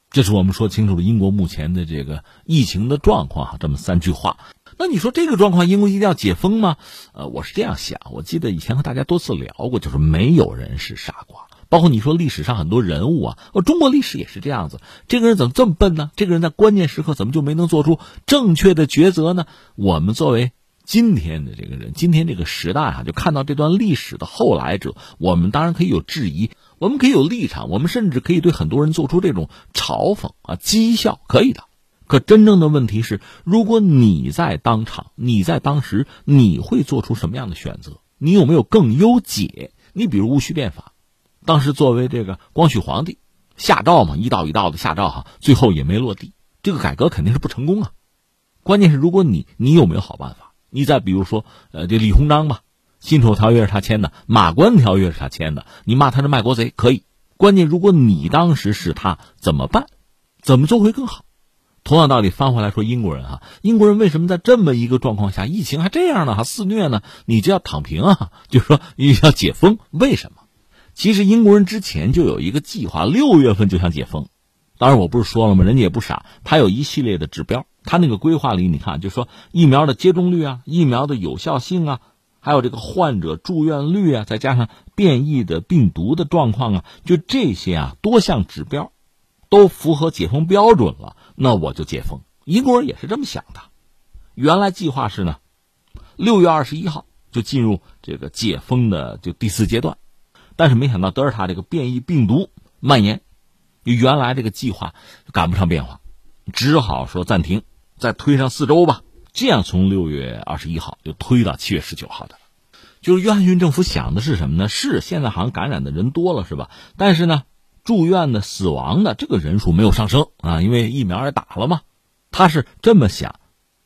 这是我们说清楚了英国目前的这个疫情的状况。这么三句话，那你说这个状况，英国一定要解封吗？呃，我是这样想。我记得以前和大家多次聊过，就是没有人是傻瓜。包括你说历史上很多人物啊，中国历史也是这样子。这个人怎么这么笨呢？这个人在关键时刻怎么就没能做出正确的抉择呢？我们作为今天的这个人，今天这个时代啊，就看到这段历史的后来者，我们当然可以有质疑，我们可以有立场，我们甚至可以对很多人做出这种嘲讽啊、讥笑，可以的。可真正的问题是，如果你在当场，你在当时，你会做出什么样的选择？你有没有更优解？你比如戊戌变法。当时作为这个光绪皇帝下诏嘛，一道一道的下诏哈，最后也没落地。这个改革肯定是不成功啊。关键是如果你你有没有好办法？你再比如说，呃，这李鸿章吧，辛丑条约是他签的，马关条约是他签的，你骂他是卖国贼可以。关键如果你当时是他，怎么办？怎么做会更好？同样道理翻回来说，英国人哈，英国人为什么在这么一个状况下，疫情还这样呢？哈，肆虐呢？你就要躺平啊？就是说你要解封，为什么？其实英国人之前就有一个计划，六月份就想解封。当然，我不是说了吗？人家也不傻，他有一系列的指标。他那个规划里，你看，就说疫苗的接种率啊，疫苗的有效性啊，还有这个患者住院率啊，再加上变异的病毒的状况啊，就这些啊多项指标都符合解封标准了，那我就解封。英国人也是这么想的。原来计划是呢，六月二十一号就进入这个解封的就第四阶段。但是没想到德尔塔这个变异病毒蔓延，原来这个计划赶不上变化，只好说暂停，再推上四周吧。这样从六月二十一号就推到七月十九号的。就是约翰逊政府想的是什么呢？是现在好像感染的人多了是吧？但是呢，住院的、死亡的这个人数没有上升啊，因为疫苗也打了嘛。他是这么想，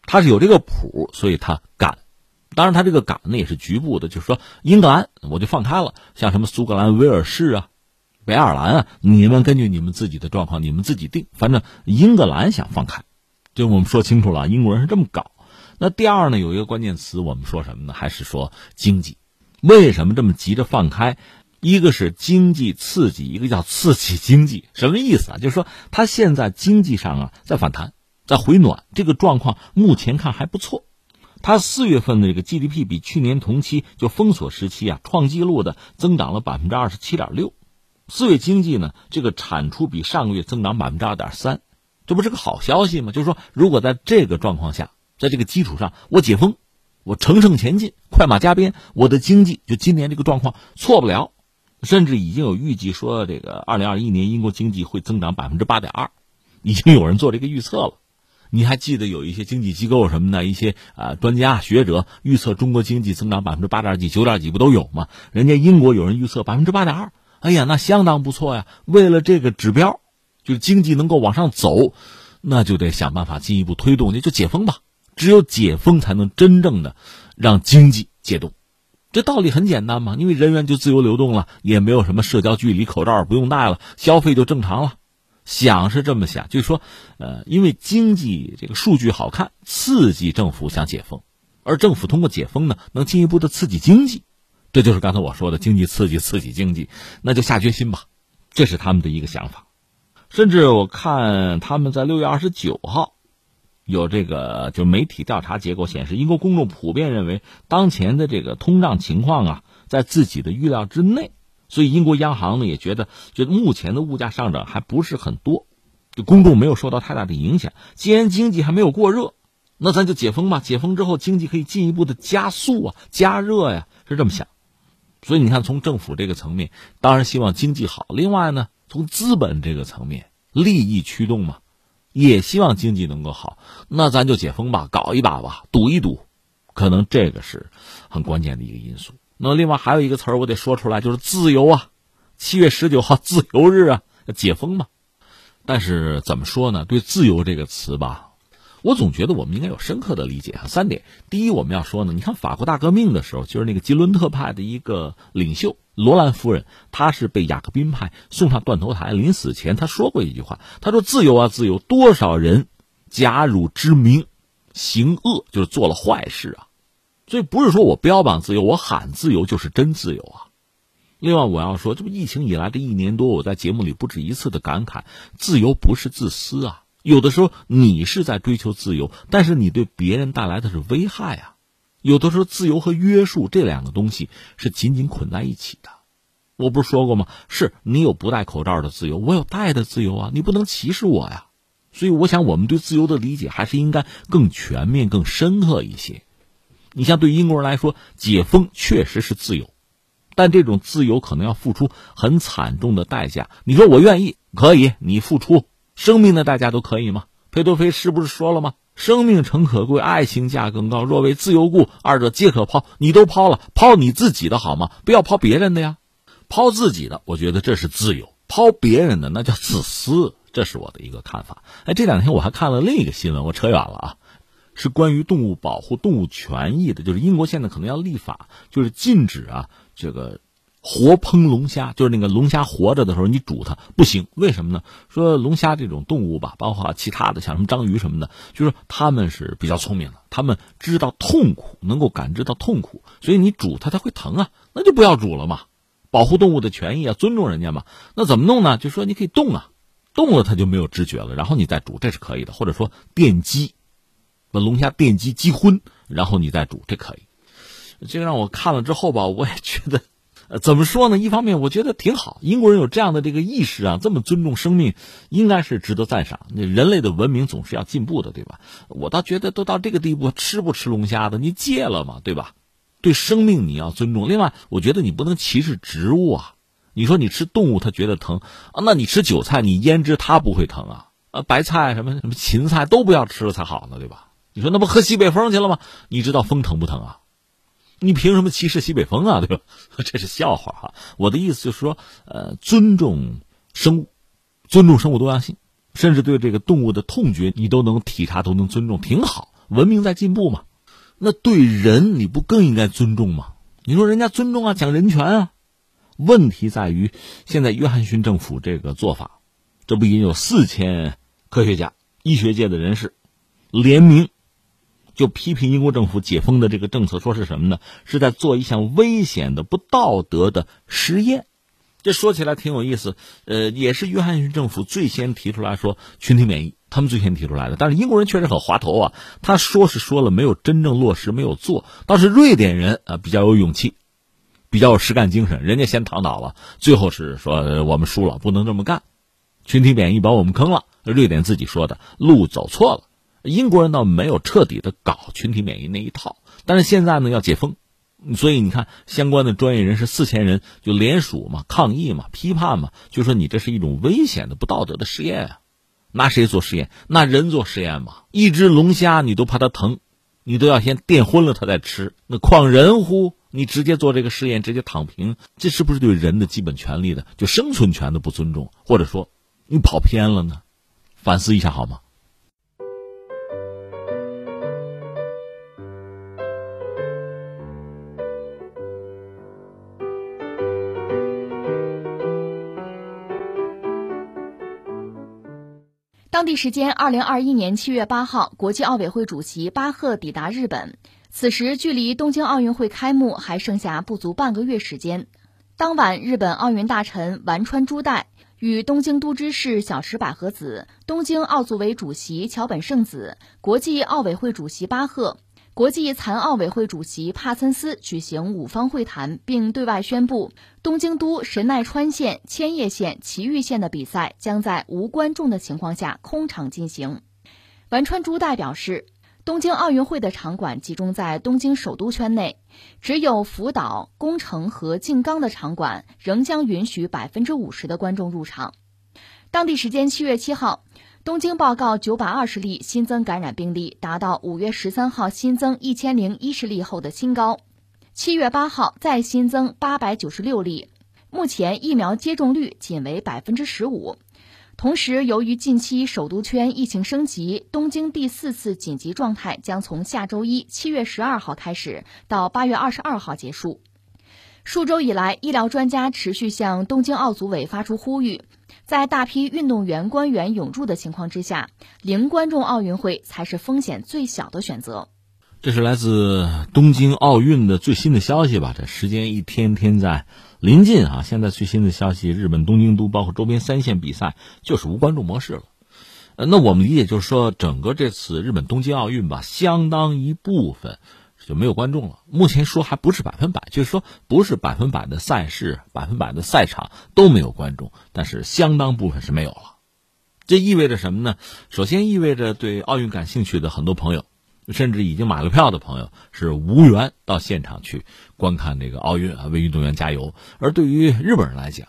他是有这个谱，所以他赶。当然，他这个赶呢也是局部的，就是说英格兰我就放开了，像什么苏格兰、威尔士啊、北爱尔兰啊，你们根据你们自己的状况，你们自己定。反正英格兰想放开，就我们说清楚了，英国人是这么搞。那第二呢，有一个关键词，我们说什么呢？还是说经济？为什么这么急着放开？一个是经济刺激，一个叫刺激经济，什么意思啊？就是说他现在经济上啊在反弹，在回暖，这个状况目前看还不错。它四月份的这个 GDP 比去年同期就封锁时期啊创纪录的增长了百分之二十七点六，四月经济呢这个产出比上个月增长百分之二点三，这不是个好消息吗？就是说，如果在这个状况下，在这个基础上我解封，我乘胜前进，快马加鞭，我的经济就今年这个状况错不了，甚至已经有预计说这个二零二一年英国经济会增长百分之八点二，已经有人做这个预测了。你还记得有一些经济机构什么的，一些啊专家学者预测中国经济增长百分之八点几、九点几不都有吗？人家英国有人预测百分之八点二，哎呀，那相当不错呀。为了这个指标，就是经济能够往上走，那就得想办法进一步推动，那就解封吧。只有解封才能真正的让经济解冻。这道理很简单嘛，因为人员就自由流动了，也没有什么社交距离，口罩不用戴了，消费就正常了。想是这么想，就是说，呃，因为经济这个数据好看，刺激政府想解封，而政府通过解封呢，能进一步的刺激经济，这就是刚才我说的经济刺激，刺激经济，那就下决心吧，这是他们的一个想法。甚至我看他们在六月二十九号，有这个就媒体调查结果显示，英国公众普遍认为，当前的这个通胀情况啊，在自己的预料之内。所以，英国央行呢也觉得，觉得目前的物价上涨还不是很多，就公众没有受到太大的影响。既然经济还没有过热，那咱就解封吧。解封之后，经济可以进一步的加速啊、加热呀，是这么想。所以你看，从政府这个层面，当然希望经济好；另外呢，从资本这个层面，利益驱动嘛，也希望经济能够好。那咱就解封吧，搞一把吧，赌一赌，可能这个是很关键的一个因素。那另外还有一个词儿，我得说出来，就是自由啊！七月十九号自由日啊，解封嘛。但是怎么说呢？对“自由”这个词吧，我总觉得我们应该有深刻的理解啊。三点：第一，我们要说呢，你看法国大革命的时候，就是那个吉伦特派的一个领袖罗兰夫人，她是被雅各宾派送上断头台，临死前她说过一句话，她说：“自由啊，自由！多少人假汝之名，行恶，就是做了坏事啊。”所以不是说我标榜自由，我喊自由就是真自由啊。另外，我要说，这不疫情以来这一年多，我在节目里不止一次的感慨，自由不是自私啊。有的时候你是在追求自由，但是你对别人带来的是危害啊。有的时候，自由和约束这两个东西是紧紧捆在一起的。我不是说过吗？是你有不戴口罩的自由，我有戴的自由啊。你不能歧视我呀。所以，我想我们对自由的理解还是应该更全面、更深刻一些。你像对英国人来说，解封确实是自由，但这种自由可能要付出很惨重的代价。你说我愿意，可以，你付出生命的代价都可以吗？裴多菲是不是说了吗？生命诚可贵，爱情价更高。若为自由故，二者皆可抛。你都抛了，抛你自己的好吗？不要抛别人的呀。抛自己的，我觉得这是自由；抛别人的，那叫自私。这是我的一个看法。哎，这两天我还看了另一个新闻，我扯远了啊。是关于动物保护、动物权益的，就是英国现在可能要立法，就是禁止啊这个活烹龙虾，就是那个龙虾活着的时候你煮它不行，为什么呢？说龙虾这种动物吧，包括其他的像什么章鱼什么的，就是他们是比较聪明的，他们知道痛苦，能够感知到痛苦，所以你煮它它会疼啊，那就不要煮了嘛，保护动物的权益啊，尊重人家嘛。那怎么弄呢？就是说你可以动啊，动了它就没有知觉了，然后你再煮，这是可以的，或者说电击。把龙虾电击击昏，然后你再煮，这可以。这个让我看了之后吧，我也觉得，呃，怎么说呢？一方面我觉得挺好，英国人有这样的这个意识啊，这么尊重生命，应该是值得赞赏。那人类的文明总是要进步的，对吧？我倒觉得都到这个地步，吃不吃龙虾的，你戒了嘛，对吧？对生命你要尊重。另外，我觉得你不能歧视植物啊。你说你吃动物，它觉得疼啊？那你吃韭菜，你腌制它不会疼啊？啊，白菜什么什么芹菜都不要吃了才好呢，对吧？你说那不喝西北风去了吗？你知道风疼不疼啊？你凭什么歧视西北风啊？对吧？[LAUGHS] 这是笑话哈。我的意思就是说，呃，尊重生物，尊重生物多样性，甚至对这个动物的痛觉你都能体察，都能尊重，挺好。文明在进步嘛。那对人你不更应该尊重吗？你说人家尊重啊，讲人权啊。问题在于现在约翰逊政府这个做法，这不已经有四千科学家、医学界的人士联名。就批评英国政府解封的这个政策，说是什么呢？是在做一项危险的、不道德的实验。这说起来挺有意思，呃，也是约翰逊政府最先提出来说群体免疫，他们最先提出来的。但是英国人确实很滑头啊，他说是说了，没有真正落实，没有做。倒是瑞典人啊比较有勇气，比较有实干精神，人家先躺倒了，最后是说我们输了，不能这么干，群体免疫把我们坑了。瑞典自己说的，路走错了。英国人倒没有彻底的搞群体免疫那一套，但是现在呢要解封，所以你看相关的专业人士四千人就联署嘛，抗议嘛，批判嘛，就说你这是一种危险的、不道德的实验啊！拿谁做实验？拿人做实验嘛？一只龙虾你都怕它疼，你都要先电昏了它再吃，那况人乎？你直接做这个试验，直接躺平，这是不是对人的基本权利的就生存权的不尊重？或者说，你跑偏了呢？反思一下好吗？当地时间二零二一年七月八号，国际奥委会主席巴赫抵达日本。此时距离东京奥运会开幕还剩下不足半个月时间。当晚，日本奥运大臣丸川朱代与东京都知事小池百合子、东京奥组委主席桥本圣子、国际奥委会主席巴赫。国际残奥委会主席帕森斯举行五方会谈，并对外宣布，东京都神奈川县、千叶县、埼玉县的比赛将在无观众的情况下空场进行。丸川珠代表示，东京奥运会的场馆集中在东京首都圈内，只有福岛、宫城和静冈的场馆仍将允许百分之五十的观众入场。当地时间七月七号。东京报告九百二十例新增感染病例，达到五月十三号新增一千零一十例后的新高。七月八号再新增八百九十六例。目前疫苗接种率仅为百分之十五。同时，由于近期首都圈疫情升级，东京第四次紧急状态将从下周一七月十二号开始，到八月二十二号结束。数周以来，医疗专家持续向东京奥组委发出呼吁。在大批运动员官员涌入的情况之下，零观众奥运会才是风险最小的选择。这是来自东京奥运的最新的消息吧？这时间一天天在临近啊！现在最新的消息，日本东京都包括周边三线比赛就是无观众模式了。呃，那我们理解就是说，整个这次日本东京奥运吧，相当一部分。就没有观众了。目前说还不是百分百，就是说不是百分百的赛事、百分百的赛场都没有观众，但是相当部分是没有了。这意味着什么呢？首先意味着对奥运感兴趣的很多朋友，甚至已经买了票的朋友是无缘到现场去观看这个奥运啊，为运动员加油。而对于日本人来讲，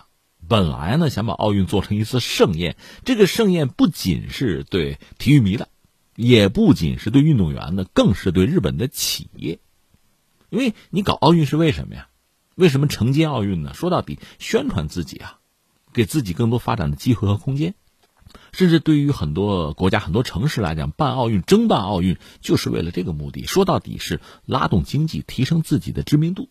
本来呢想把奥运做成一次盛宴，这个盛宴不仅是对体育迷的。也不仅是对运动员的，更是对日本的企业，因为你搞奥运是为什么呀？为什么承接奥运呢？说到底，宣传自己啊，给自己更多发展的机会和空间。甚至对于很多国家、很多城市来讲，办奥运、争办奥运，就是为了这个目的。说到底是拉动经济，提升自己的知名度。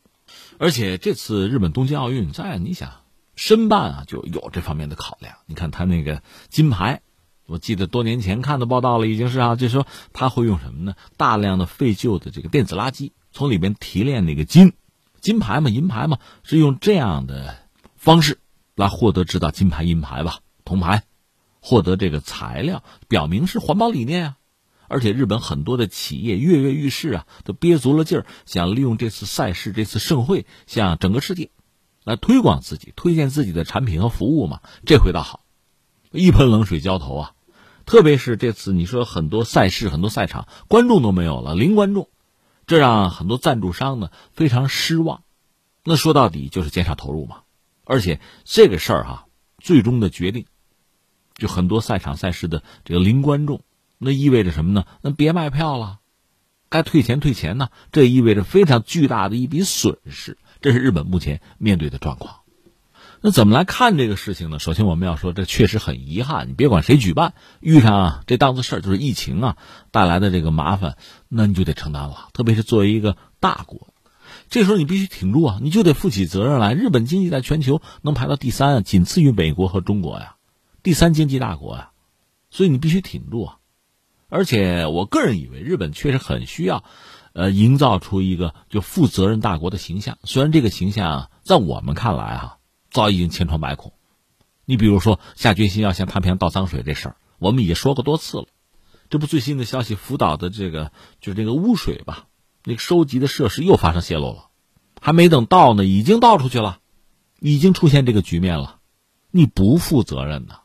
而且这次日本东京奥运，在你想申办啊，就有这方面的考量。你看他那个金牌。我记得多年前看的报道了，已经是啊，就说他会用什么呢？大量的废旧的这个电子垃圾，从里边提炼那个金，金牌嘛，银牌嘛，是用这样的方式来获得制造金牌、银牌吧，铜牌，获得这个材料，表明是环保理念啊。而且日本很多的企业跃跃欲试啊，都憋足了劲儿，想利用这次赛事、这次盛会，向整个世界来推广自己、推荐自己的产品和服务嘛。这回倒好，一盆冷水浇头啊。特别是这次，你说很多赛事、很多赛场观众都没有了，零观众，这让很多赞助商呢非常失望。那说到底就是减少投入嘛。而且这个事儿哈，最终的决定，就很多赛场赛事的这个零观众，那意味着什么呢？那别卖票了，该退钱退钱呢。这意味着非常巨大的一笔损失。这是日本目前面对的状况。那怎么来看这个事情呢？首先，我们要说，这确实很遗憾。你别管谁举办，遇上这档子事儿，就是疫情啊带来的这个麻烦，那你就得承担了。特别是作为一个大国，这时候你必须挺住啊，你就得负起责任来。日本经济在全球能排到第三，仅次于美国和中国呀，第三经济大国呀，所以你必须挺住啊。而且，我个人以为，日本确实很需要，呃，营造出一个就负责任大国的形象。虽然这个形象在我们看来啊。早已经千疮百孔，你比如说下决心要向太平洋倒脏水这事儿，我们也说过多次了。这不最新的消息，福岛的这个就是这个污水吧，那个收集的设施又发生泄漏了，还没等倒呢，已经倒出去了，已经出现这个局面了，你不负责任呢？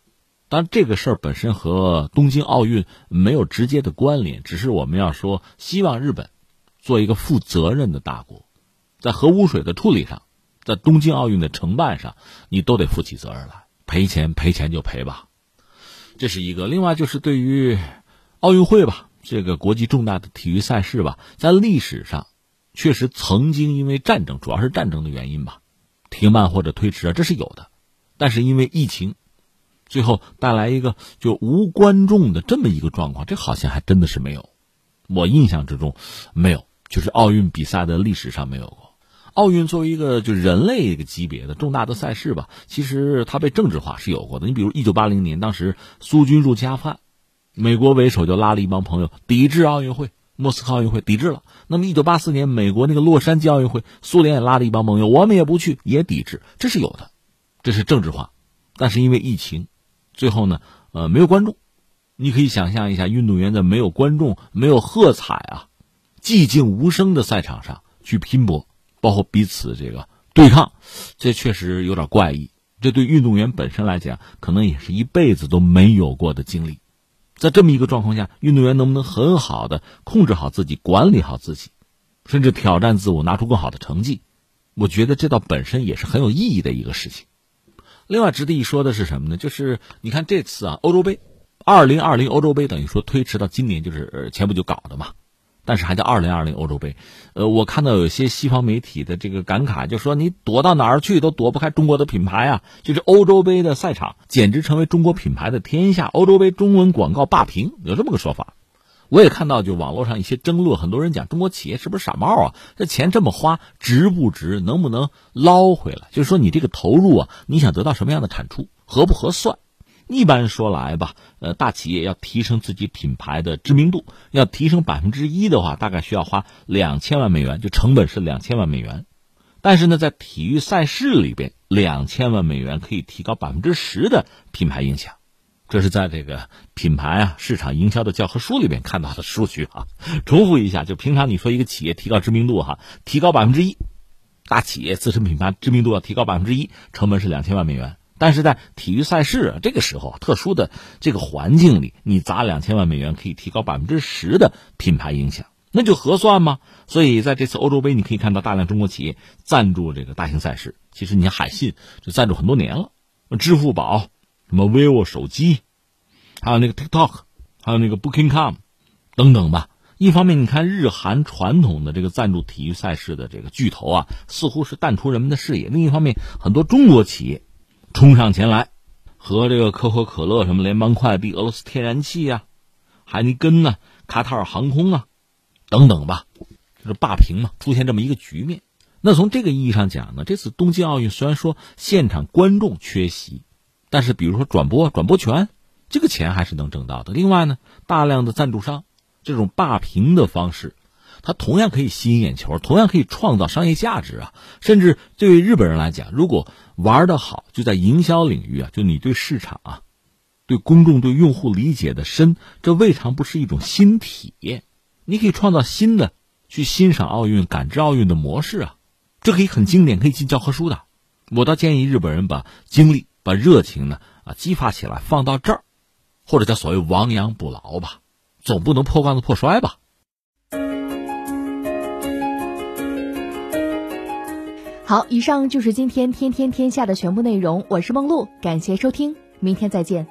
当然，这个事儿本身和东京奥运没有直接的关联，只是我们要说，希望日本做一个负责任的大国，在核污水的处理上。在东京奥运的承办上，你都得负起责任来，赔钱赔钱就赔吧。这是一个。另外就是对于奥运会吧，这个国际重大的体育赛事吧，在历史上确实曾经因为战争，主要是战争的原因吧，停办或者推迟啊，这是有的。但是因为疫情，最后带来一个就无观众的这么一个状况，这好像还真的是没有。我印象之中没有，就是奥运比赛的历史上没有过。奥运作为一个就人类一个级别的重大的赛事吧，其实它被政治化是有过的。你比如一九八零年，当时苏军入侵阿富汗，美国为首就拉了一帮朋友抵制奥运会，莫斯科奥运会抵制了。那么一九八四年，美国那个洛杉矶奥运会，苏联也拉了一帮朋友，我们也不去，也抵制，这是有的，这是政治化。但是因为疫情，最后呢，呃，没有观众。你可以想象一下，运动员在没有观众、没有喝彩啊，寂静无声的赛场上去拼搏。包括彼此这个对抗，这确实有点怪异。这对运动员本身来讲，可能也是一辈子都没有过的经历。在这么一个状况下，运动员能不能很好的控制好自己、管理好自己，甚至挑战自我，拿出更好的成绩？我觉得这倒本身也是很有意义的一个事情。另外值得一说的是什么呢？就是你看这次啊，欧洲杯，二零二零欧洲杯等于说推迟到今年，就是前不久搞的嘛。但是还叫二零二零欧洲杯，呃，我看到有些西方媒体的这个感慨，就说你躲到哪儿去都躲不开中国的品牌啊！就是欧洲杯的赛场简直成为中国品牌的天下，欧洲杯中文广告霸屏，有这么个说法。我也看到，就网络上一些争论，很多人讲中国企业是不是傻帽啊？这钱这么花，值不值？能不能捞回来？就是说你这个投入啊，你想得到什么样的产出，合不合算？一般说来吧，呃，大企业要提升自己品牌的知名度，要提升百分之一的话，大概需要花两千万美元，就成本是两千万美元。但是呢，在体育赛事里边，两千万美元可以提高百分之十的品牌影响，这是在这个品牌啊市场营销的教科书里边看到的数据啊。重复一下，就平常你说一个企业提高知名度哈，提高百分之一，大企业自身品牌知名度要提高百分之一，成本是两千万美元。但是在体育赛事这个时候，特殊的这个环境里，你砸两千万美元可以提高百分之十的品牌影响，那就合算吗？所以在这次欧洲杯，你可以看到大量中国企业赞助这个大型赛事。其实你看海信就赞助很多年了，支付宝、什么 vivo 手机，还有那个 TikTok，还有那个 Booking.com 等等吧。一方面，你看日韩传统的这个赞助体育赛事的这个巨头啊，似乎是淡出人们的视野；另一方面，很多中国企业。冲上前来，和这个可口可乐、什么联邦快递、俄罗斯天然气呀、海尼根呐、卡塔尔航空啊，等等吧，就是霸屏嘛，出现这么一个局面。那从这个意义上讲呢，这次东京奥运虽然说现场观众缺席，但是比如说转播、转播权，这个钱还是能挣到的。另外呢，大量的赞助商这种霸屏的方式。它同样可以吸引眼球，同样可以创造商业价值啊！甚至对于日本人来讲，如果玩的好，就在营销领域啊，就你对市场啊、对公众、对用户理解的深，这未尝不是一种新体验。你可以创造新的去欣赏奥运、感知奥运的模式啊！这可以很经典，可以进教科书的。我倒建议日本人把精力、把热情呢啊激发起来，放到这儿，或者叫所谓亡羊补牢吧，总不能破罐子破摔吧。好，以上就是今天天天天下的全部内容。我是梦露，感谢收听，明天再见。